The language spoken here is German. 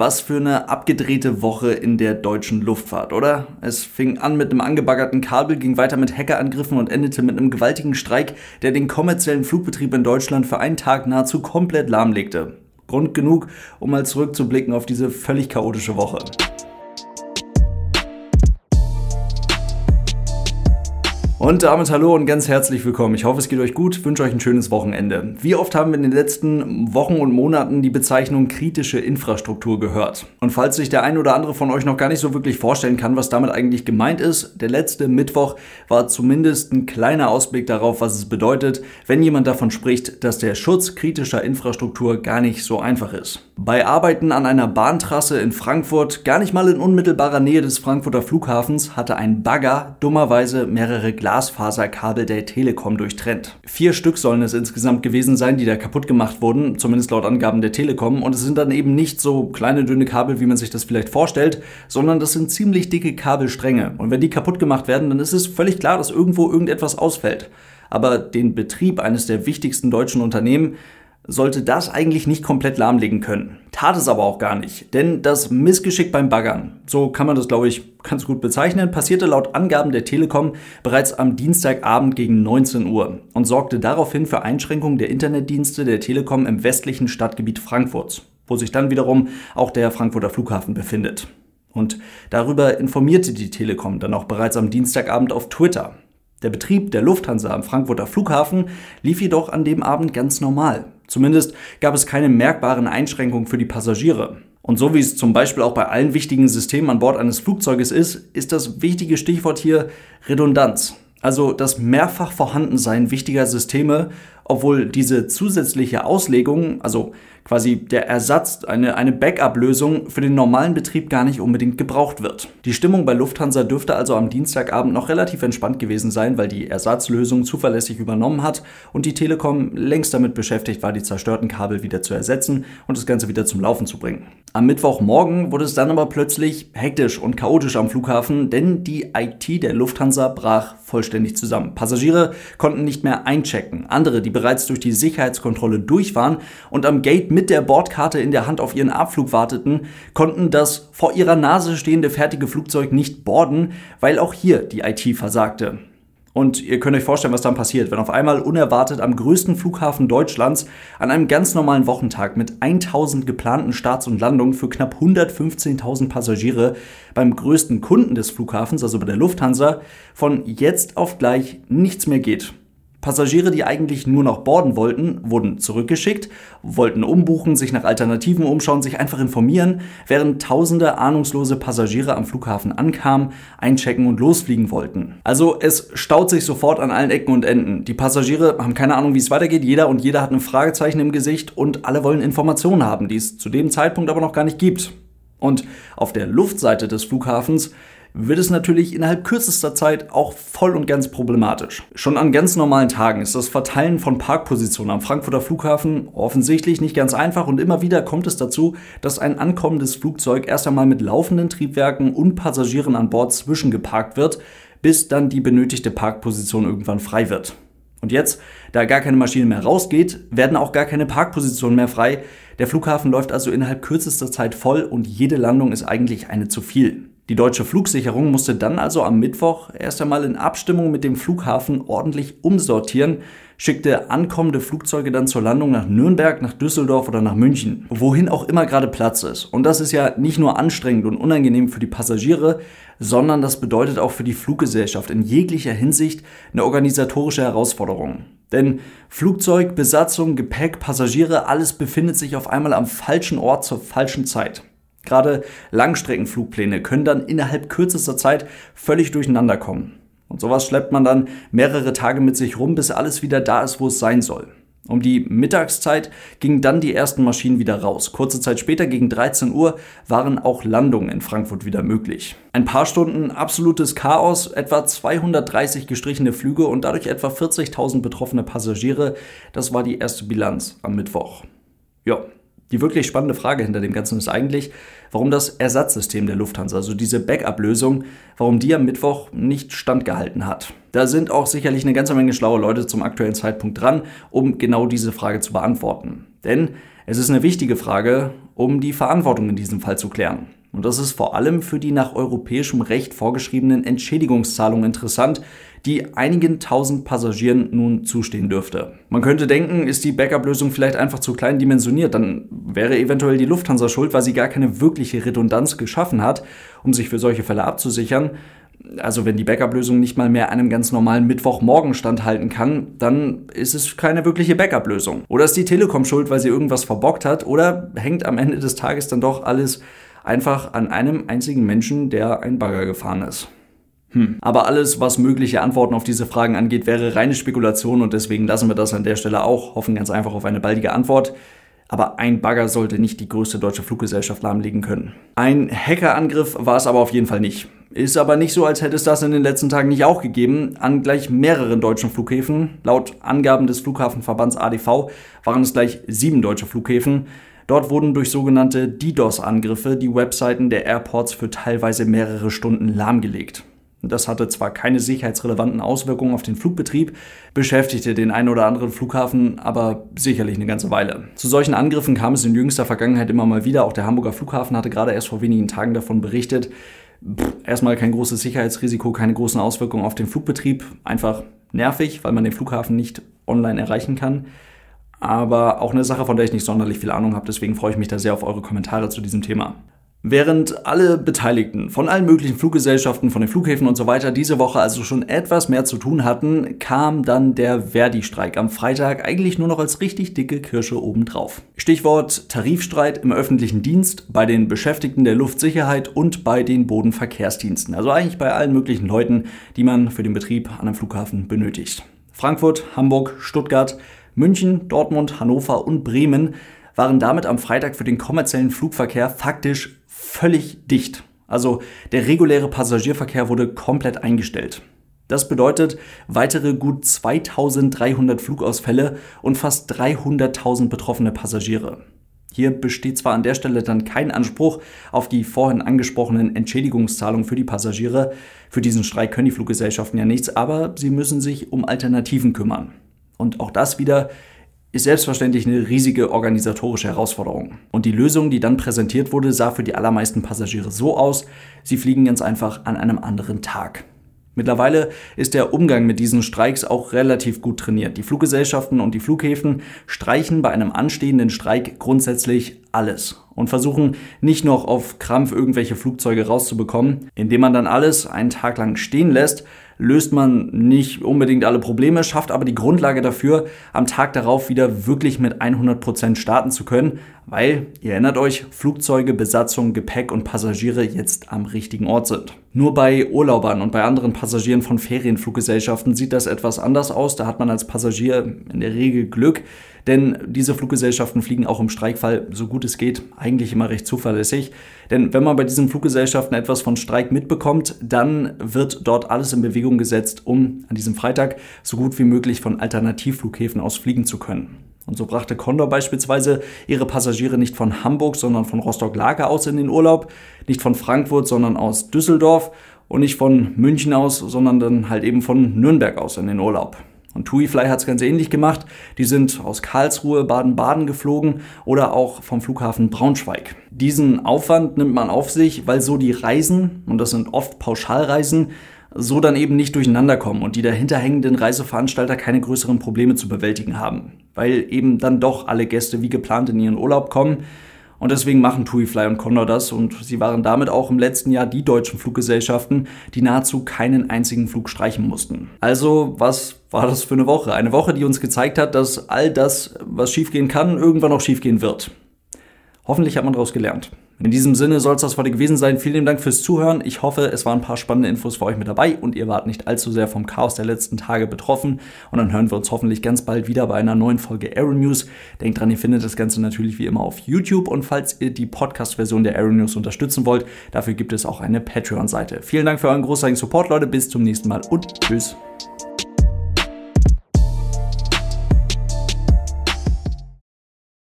Was für eine abgedrehte Woche in der deutschen Luftfahrt, oder? Es fing an mit einem angebaggerten Kabel, ging weiter mit Hackerangriffen und endete mit einem gewaltigen Streik, der den kommerziellen Flugbetrieb in Deutschland für einen Tag nahezu komplett lahmlegte. Grund genug, um mal zurückzublicken auf diese völlig chaotische Woche. Und damit hallo und ganz herzlich willkommen. Ich hoffe, es geht euch gut, wünsche euch ein schönes Wochenende. Wie oft haben wir in den letzten Wochen und Monaten die Bezeichnung kritische Infrastruktur gehört? Und falls sich der ein oder andere von euch noch gar nicht so wirklich vorstellen kann, was damit eigentlich gemeint ist, der letzte Mittwoch war zumindest ein kleiner Ausblick darauf, was es bedeutet, wenn jemand davon spricht, dass der Schutz kritischer Infrastruktur gar nicht so einfach ist. Bei Arbeiten an einer Bahntrasse in Frankfurt, gar nicht mal in unmittelbarer Nähe des Frankfurter Flughafens, hatte ein Bagger dummerweise mehrere Glasfaserkabel der Telekom durchtrennt. Vier Stück sollen es insgesamt gewesen sein, die da kaputt gemacht wurden, zumindest laut Angaben der Telekom. Und es sind dann eben nicht so kleine, dünne Kabel, wie man sich das vielleicht vorstellt, sondern das sind ziemlich dicke Kabelstränge. Und wenn die kaputt gemacht werden, dann ist es völlig klar, dass irgendwo irgendetwas ausfällt. Aber den Betrieb eines der wichtigsten deutschen Unternehmen sollte das eigentlich nicht komplett lahmlegen können. Tat es aber auch gar nicht, denn das Missgeschick beim Baggern, so kann man das glaube ich ganz gut bezeichnen, passierte laut Angaben der Telekom bereits am Dienstagabend gegen 19 Uhr und sorgte daraufhin für Einschränkungen der Internetdienste der Telekom im westlichen Stadtgebiet Frankfurts, wo sich dann wiederum auch der Frankfurter Flughafen befindet. Und darüber informierte die Telekom dann auch bereits am Dienstagabend auf Twitter. Der Betrieb der Lufthansa am Frankfurter Flughafen lief jedoch an dem Abend ganz normal. Zumindest gab es keine merkbaren Einschränkungen für die Passagiere. Und so wie es zum Beispiel auch bei allen wichtigen Systemen an Bord eines Flugzeuges ist, ist das wichtige Stichwort hier Redundanz. Also das mehrfach Vorhandensein wichtiger Systeme, obwohl diese zusätzliche Auslegung, also quasi der Ersatz, eine, eine Backup-Lösung für den normalen Betrieb gar nicht unbedingt gebraucht wird. Die Stimmung bei Lufthansa dürfte also am Dienstagabend noch relativ entspannt gewesen sein, weil die Ersatzlösung zuverlässig übernommen hat und die Telekom längst damit beschäftigt war, die zerstörten Kabel wieder zu ersetzen und das Ganze wieder zum Laufen zu bringen. Am Mittwochmorgen wurde es dann aber plötzlich hektisch und chaotisch am Flughafen, denn die IT der Lufthansa brach vollständig zusammen. Passagiere konnten nicht mehr einchecken. Andere, die bereits durch die Sicherheitskontrolle durch waren und am Gate mit der Bordkarte in der Hand auf ihren Abflug warteten, konnten das vor ihrer Nase stehende fertige Flugzeug nicht borden, weil auch hier die IT versagte. Und ihr könnt euch vorstellen, was dann passiert, wenn auf einmal unerwartet am größten Flughafen Deutschlands an einem ganz normalen Wochentag mit 1000 geplanten Starts und Landungen für knapp 115.000 Passagiere beim größten Kunden des Flughafens, also bei der Lufthansa, von jetzt auf gleich nichts mehr geht. Passagiere, die eigentlich nur noch borden wollten, wurden zurückgeschickt, wollten umbuchen, sich nach Alternativen umschauen, sich einfach informieren, während tausende ahnungslose Passagiere am Flughafen ankamen, einchecken und losfliegen wollten. Also es staut sich sofort an allen Ecken und Enden. Die Passagiere haben keine Ahnung, wie es weitergeht, jeder und jeder hat ein Fragezeichen im Gesicht und alle wollen Informationen haben, die es zu dem Zeitpunkt aber noch gar nicht gibt. Und auf der Luftseite des Flughafens wird es natürlich innerhalb kürzester Zeit auch voll und ganz problematisch. Schon an ganz normalen Tagen ist das Verteilen von Parkpositionen am Frankfurter Flughafen offensichtlich nicht ganz einfach und immer wieder kommt es dazu, dass ein ankommendes Flugzeug erst einmal mit laufenden Triebwerken und Passagieren an Bord zwischengeparkt wird, bis dann die benötigte Parkposition irgendwann frei wird. Und jetzt, da gar keine Maschine mehr rausgeht, werden auch gar keine Parkpositionen mehr frei. Der Flughafen läuft also innerhalb kürzester Zeit voll und jede Landung ist eigentlich eine zu viel. Die deutsche Flugsicherung musste dann also am Mittwoch erst einmal in Abstimmung mit dem Flughafen ordentlich umsortieren, schickte ankommende Flugzeuge dann zur Landung nach Nürnberg, nach Düsseldorf oder nach München, wohin auch immer gerade Platz ist. Und das ist ja nicht nur anstrengend und unangenehm für die Passagiere, sondern das bedeutet auch für die Fluggesellschaft in jeglicher Hinsicht eine organisatorische Herausforderung. Denn Flugzeug, Besatzung, Gepäck, Passagiere, alles befindet sich auf einmal am falschen Ort zur falschen Zeit. Gerade Langstreckenflugpläne können dann innerhalb kürzester Zeit völlig durcheinander kommen. Und sowas schleppt man dann mehrere Tage mit sich rum, bis alles wieder da ist, wo es sein soll. Um die Mittagszeit gingen dann die ersten Maschinen wieder raus. Kurze Zeit später, gegen 13 Uhr, waren auch Landungen in Frankfurt wieder möglich. Ein paar Stunden absolutes Chaos, etwa 230 gestrichene Flüge und dadurch etwa 40.000 betroffene Passagiere. Das war die erste Bilanz am Mittwoch. Ja, die wirklich spannende Frage hinter dem Ganzen ist eigentlich, warum das Ersatzsystem der Lufthansa, also diese Backup-Lösung, warum die am Mittwoch nicht standgehalten hat. Da sind auch sicherlich eine ganze Menge schlaue Leute zum aktuellen Zeitpunkt dran, um genau diese Frage zu beantworten. Denn es ist eine wichtige Frage, um die Verantwortung in diesem Fall zu klären. Und das ist vor allem für die nach europäischem Recht vorgeschriebenen Entschädigungszahlungen interessant, die einigen tausend Passagieren nun zustehen dürfte. Man könnte denken, ist die Backup-Lösung vielleicht einfach zu klein dimensioniert, dann wäre eventuell die Lufthansa schuld, weil sie gar keine wirkliche Redundanz geschaffen hat, um sich für solche Fälle abzusichern. Also wenn die Backup-Lösung nicht mal mehr einem ganz normalen Mittwochmorgen standhalten kann, dann ist es keine wirkliche Backup-Lösung. Oder ist die Telekom schuld, weil sie irgendwas verbockt hat? Oder hängt am Ende des Tages dann doch alles einfach an einem einzigen Menschen, der ein Bagger gefahren ist. Hm. Aber alles, was mögliche Antworten auf diese Fragen angeht, wäre reine Spekulation und deswegen lassen wir das an der Stelle auch, hoffen ganz einfach auf eine baldige Antwort. Aber ein Bagger sollte nicht die größte deutsche Fluggesellschaft lahmlegen können. Ein Hackerangriff war es aber auf jeden Fall nicht. Ist aber nicht so, als hätte es das in den letzten Tagen nicht auch gegeben. An gleich mehreren deutschen Flughäfen, laut Angaben des Flughafenverbands ADV, waren es gleich sieben deutsche Flughäfen. Dort wurden durch sogenannte DDoS-Angriffe die Webseiten der Airports für teilweise mehrere Stunden lahmgelegt. Das hatte zwar keine sicherheitsrelevanten Auswirkungen auf den Flugbetrieb, beschäftigte den einen oder anderen Flughafen aber sicherlich eine ganze Weile. Zu solchen Angriffen kam es in jüngster Vergangenheit immer mal wieder. Auch der Hamburger Flughafen hatte gerade erst vor wenigen Tagen davon berichtet. Pff, erstmal kein großes Sicherheitsrisiko, keine großen Auswirkungen auf den Flugbetrieb. Einfach nervig, weil man den Flughafen nicht online erreichen kann aber auch eine Sache, von der ich nicht sonderlich viel Ahnung habe. Deswegen freue ich mich da sehr auf eure Kommentare zu diesem Thema. Während alle Beteiligten von allen möglichen Fluggesellschaften, von den Flughäfen und so weiter diese Woche also schon etwas mehr zu tun hatten, kam dann der Verdi-Streik am Freitag eigentlich nur noch als richtig dicke Kirsche obendrauf. Stichwort Tarifstreit im öffentlichen Dienst, bei den Beschäftigten der Luftsicherheit und bei den Bodenverkehrsdiensten. Also eigentlich bei allen möglichen Leuten, die man für den Betrieb an einem Flughafen benötigt. Frankfurt, Hamburg, Stuttgart, München, Dortmund, Hannover und Bremen waren damit am Freitag für den kommerziellen Flugverkehr faktisch völlig dicht. Also der reguläre Passagierverkehr wurde komplett eingestellt. Das bedeutet weitere gut 2300 Flugausfälle und fast 300.000 betroffene Passagiere. Hier besteht zwar an der Stelle dann kein Anspruch auf die vorhin angesprochenen Entschädigungszahlungen für die Passagiere. Für diesen Streik können die Fluggesellschaften ja nichts, aber sie müssen sich um Alternativen kümmern. Und auch das wieder ist selbstverständlich eine riesige organisatorische Herausforderung. Und die Lösung, die dann präsentiert wurde, sah für die allermeisten Passagiere so aus, sie fliegen ganz einfach an einem anderen Tag. Mittlerweile ist der Umgang mit diesen Streiks auch relativ gut trainiert. Die Fluggesellschaften und die Flughäfen streichen bei einem anstehenden Streik grundsätzlich alles und versuchen nicht noch auf Krampf irgendwelche Flugzeuge rauszubekommen, indem man dann alles einen Tag lang stehen lässt, löst man nicht unbedingt alle Probleme, schafft aber die Grundlage dafür, am Tag darauf wieder wirklich mit 100% starten zu können, weil, ihr erinnert euch, Flugzeuge, Besatzung, Gepäck und Passagiere jetzt am richtigen Ort sind. Nur bei Urlaubern und bei anderen Passagieren von Ferienfluggesellschaften sieht das etwas anders aus. Da hat man als Passagier in der Regel Glück, denn diese Fluggesellschaften fliegen auch im Streikfall so gut es geht eigentlich immer recht zuverlässig. Denn wenn man bei diesen Fluggesellschaften etwas von Streik mitbekommt, dann wird dort alles in Bewegung gesetzt, um an diesem Freitag so gut wie möglich von Alternativflughäfen aus fliegen zu können. Und so brachte Condor beispielsweise ihre Passagiere nicht von Hamburg, sondern von Rostock-Lager aus in den Urlaub, nicht von Frankfurt, sondern aus Düsseldorf und nicht von München aus, sondern dann halt eben von Nürnberg aus in den Urlaub. Und TuiFly hat es ganz ähnlich gemacht. Die sind aus Karlsruhe, Baden-Baden geflogen oder auch vom Flughafen Braunschweig. Diesen Aufwand nimmt man auf sich, weil so die Reisen, und das sind oft Pauschalreisen, so dann eben nicht durcheinander kommen und die dahinter hängenden Reiseveranstalter keine größeren Probleme zu bewältigen haben, weil eben dann doch alle Gäste wie geplant in ihren Urlaub kommen. Und deswegen machen TuiFly und Condor das und sie waren damit auch im letzten Jahr die deutschen Fluggesellschaften, die nahezu keinen einzigen Flug streichen mussten. Also, was war das für eine Woche? Eine Woche, die uns gezeigt hat, dass all das, was schiefgehen kann, irgendwann auch schiefgehen wird. Hoffentlich hat man daraus gelernt. In diesem Sinne soll es das heute gewesen sein. Vielen Dank fürs Zuhören. Ich hoffe, es waren ein paar spannende Infos für euch mit dabei und ihr wart nicht allzu sehr vom Chaos der letzten Tage betroffen. Und dann hören wir uns hoffentlich ganz bald wieder bei einer neuen Folge Aero News. Denkt dran, ihr findet das Ganze natürlich wie immer auf YouTube und falls ihr die Podcast-Version der Aero News unterstützen wollt, dafür gibt es auch eine Patreon-Seite. Vielen Dank für euren großartigen Support, Leute. Bis zum nächsten Mal und tschüss.